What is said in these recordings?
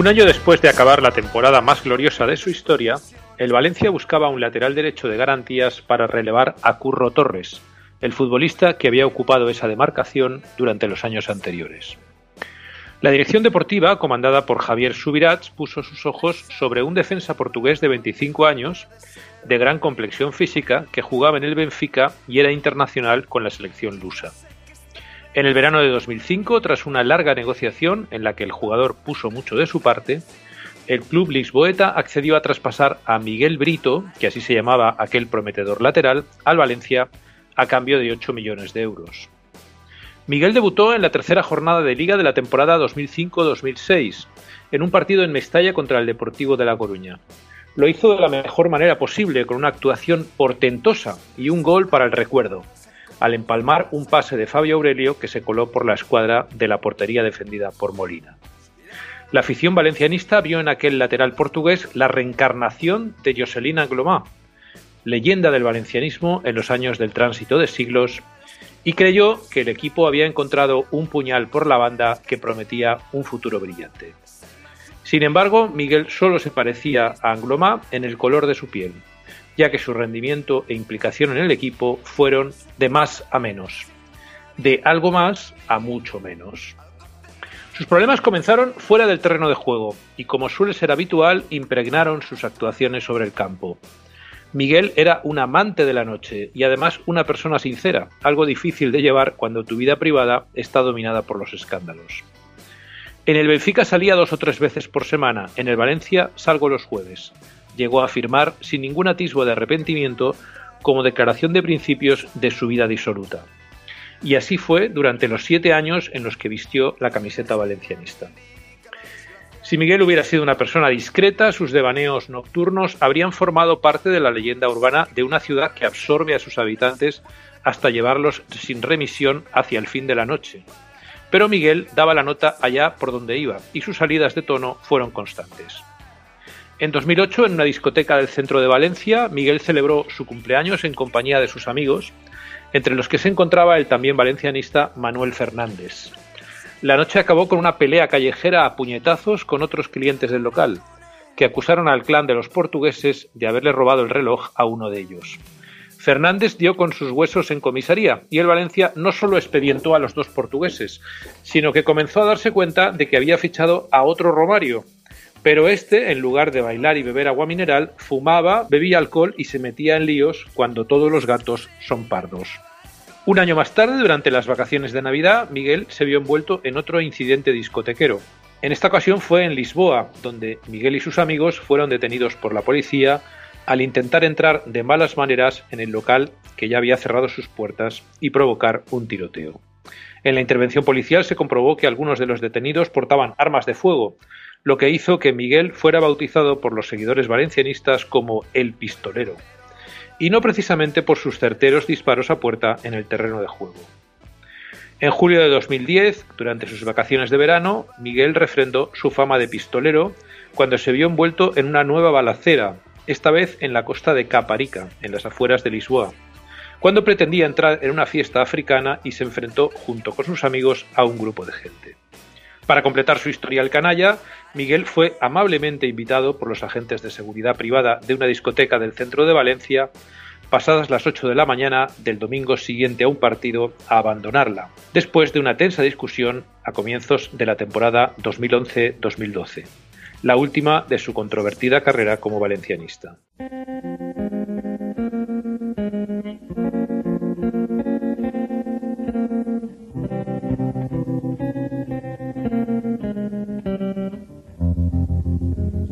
Un año después de acabar la temporada más gloriosa de su historia, el Valencia buscaba un lateral derecho de garantías para relevar a Curro Torres, el futbolista que había ocupado esa demarcación durante los años anteriores. La dirección deportiva, comandada por Javier Subirats, puso sus ojos sobre un defensa portugués de 25 años, de gran complexión física, que jugaba en el Benfica y era internacional con la selección lusa. En el verano de 2005, tras una larga negociación en la que el jugador puso mucho de su parte, el club lisboeta accedió a traspasar a Miguel Brito, que así se llamaba aquel prometedor lateral, al Valencia a cambio de 8 millones de euros. Miguel debutó en la tercera jornada de liga de la temporada 2005-2006, en un partido en Mestalla contra el Deportivo de La Coruña. Lo hizo de la mejor manera posible, con una actuación portentosa y un gol para el recuerdo, al empalmar un pase de Fabio Aurelio que se coló por la escuadra de la portería defendida por Molina. La afición valencianista vio en aquel lateral portugués la reencarnación de Jocelyn Anglomá, leyenda del valencianismo en los años del tránsito de siglos, y creyó que el equipo había encontrado un puñal por la banda que prometía un futuro brillante. Sin embargo, Miguel solo se parecía a Anglomá en el color de su piel, ya que su rendimiento e implicación en el equipo fueron de más a menos, de algo más a mucho menos. Sus problemas comenzaron fuera del terreno de juego y, como suele ser habitual, impregnaron sus actuaciones sobre el campo. Miguel era un amante de la noche y además una persona sincera, algo difícil de llevar cuando tu vida privada está dominada por los escándalos. En el Benfica salía dos o tres veces por semana, en el Valencia salgo los jueves. Llegó a afirmar, sin ningún atisbo de arrepentimiento, como declaración de principios de su vida disoluta. Y así fue durante los siete años en los que vistió la camiseta valencianista. Si Miguel hubiera sido una persona discreta, sus devaneos nocturnos habrían formado parte de la leyenda urbana de una ciudad que absorbe a sus habitantes hasta llevarlos sin remisión hacia el fin de la noche. Pero Miguel daba la nota allá por donde iba y sus salidas de tono fueron constantes. En 2008, en una discoteca del centro de Valencia, Miguel celebró su cumpleaños en compañía de sus amigos, entre los que se encontraba el también valencianista Manuel Fernández. La noche acabó con una pelea callejera a puñetazos con otros clientes del local, que acusaron al clan de los portugueses de haberle robado el reloj a uno de ellos. Fernández dio con sus huesos en comisaría y el Valencia no solo expedientó a los dos portugueses, sino que comenzó a darse cuenta de que había fichado a otro Romario. Pero este, en lugar de bailar y beber agua mineral, fumaba, bebía alcohol y se metía en líos cuando todos los gatos son pardos. Un año más tarde, durante las vacaciones de Navidad, Miguel se vio envuelto en otro incidente discotequero. En esta ocasión fue en Lisboa, donde Miguel y sus amigos fueron detenidos por la policía al intentar entrar de malas maneras en el local que ya había cerrado sus puertas y provocar un tiroteo. En la intervención policial se comprobó que algunos de los detenidos portaban armas de fuego, lo que hizo que Miguel fuera bautizado por los seguidores valencianistas como el pistolero y no precisamente por sus certeros disparos a puerta en el terreno de juego. En julio de 2010, durante sus vacaciones de verano, Miguel refrendó su fama de pistolero cuando se vio envuelto en una nueva balacera, esta vez en la costa de Caparica, en las afueras de Lisboa, cuando pretendía entrar en una fiesta africana y se enfrentó junto con sus amigos a un grupo de gente. Para completar su historial canalla, Miguel fue amablemente invitado por los agentes de seguridad privada de una discoteca del centro de Valencia pasadas las 8 de la mañana del domingo siguiente a un partido a abandonarla, después de una tensa discusión a comienzos de la temporada 2011-2012, la última de su controvertida carrera como valencianista.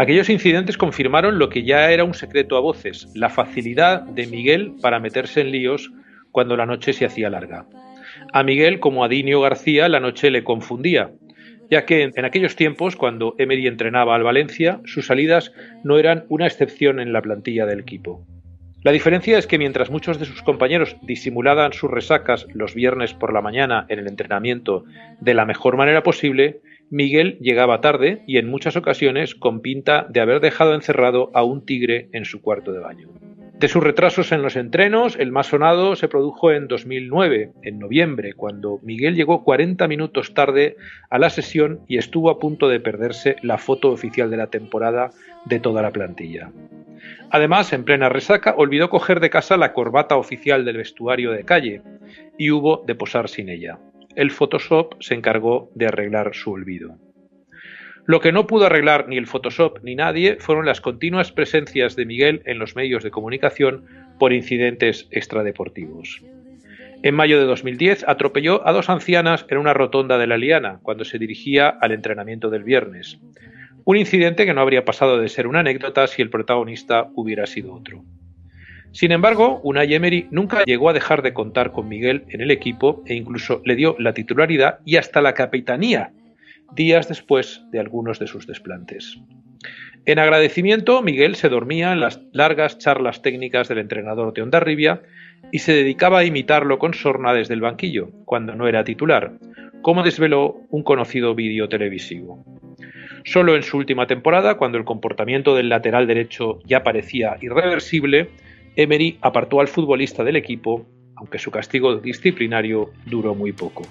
Aquellos incidentes confirmaron lo que ya era un secreto a voces, la facilidad de Miguel para meterse en líos cuando la noche se hacía larga. A Miguel, como a Dinio García, la noche le confundía, ya que en aquellos tiempos, cuando Emery entrenaba al Valencia, sus salidas no eran una excepción en la plantilla del equipo. La diferencia es que mientras muchos de sus compañeros disimulaban sus resacas los viernes por la mañana en el entrenamiento de la mejor manera posible, Miguel llegaba tarde y en muchas ocasiones con pinta de haber dejado encerrado a un tigre en su cuarto de baño. De sus retrasos en los entrenos, el más sonado se produjo en 2009, en noviembre, cuando Miguel llegó 40 minutos tarde a la sesión y estuvo a punto de perderse la foto oficial de la temporada de toda la plantilla. Además, en plena resaca, olvidó coger de casa la corbata oficial del vestuario de calle y hubo de posar sin ella el Photoshop se encargó de arreglar su olvido. Lo que no pudo arreglar ni el Photoshop ni nadie fueron las continuas presencias de Miguel en los medios de comunicación por incidentes extradeportivos. En mayo de 2010 atropelló a dos ancianas en una rotonda de la Liana cuando se dirigía al entrenamiento del viernes. Un incidente que no habría pasado de ser una anécdota si el protagonista hubiera sido otro. Sin embargo, Unai Emery nunca llegó a dejar de contar con Miguel en el equipo e incluso le dio la titularidad y hasta la capitanía días después de algunos de sus desplantes. En agradecimiento, Miguel se dormía en las largas charlas técnicas del entrenador de Ondarribia y se dedicaba a imitarlo con sorna desde el banquillo, cuando no era titular, como desveló un conocido vídeo televisivo. Solo en su última temporada, cuando el comportamiento del lateral derecho ya parecía irreversible, Emery apartó al futbolista del equipo, aunque su castigo disciplinario duró muy poco.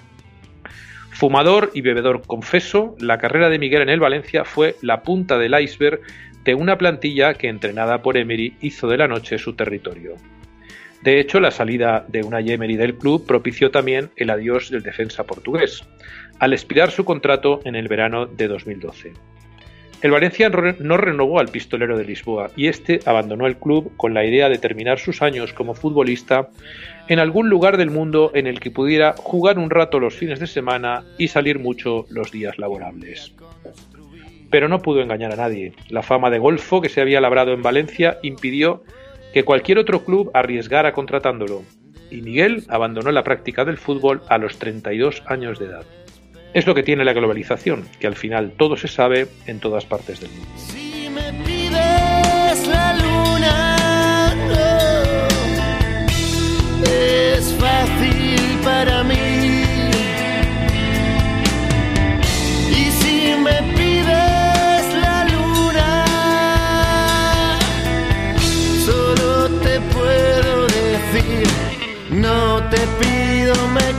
Fumador y bebedor confeso, la carrera de Miguel en el Valencia fue la punta del iceberg de una plantilla que, entrenada por Emery, hizo de la noche su territorio. De hecho, la salida de una Emery del club propició también el adiós del defensa portugués, al expirar su contrato en el verano de 2012. El Valencia no renovó al pistolero de Lisboa y este abandonó el club con la idea de terminar sus años como futbolista en algún lugar del mundo en el que pudiera jugar un rato los fines de semana y salir mucho los días laborables. Pero no pudo engañar a nadie. La fama de golfo que se había labrado en Valencia impidió que cualquier otro club arriesgara contratándolo, y Miguel abandonó la práctica del fútbol a los 32 años de edad. Es lo que tiene la globalización, que al final todo se sabe en todas partes del mundo. Si me pides la luna, es fácil para mí. Y si me pides la luna, solo te puedo decir, no te pido me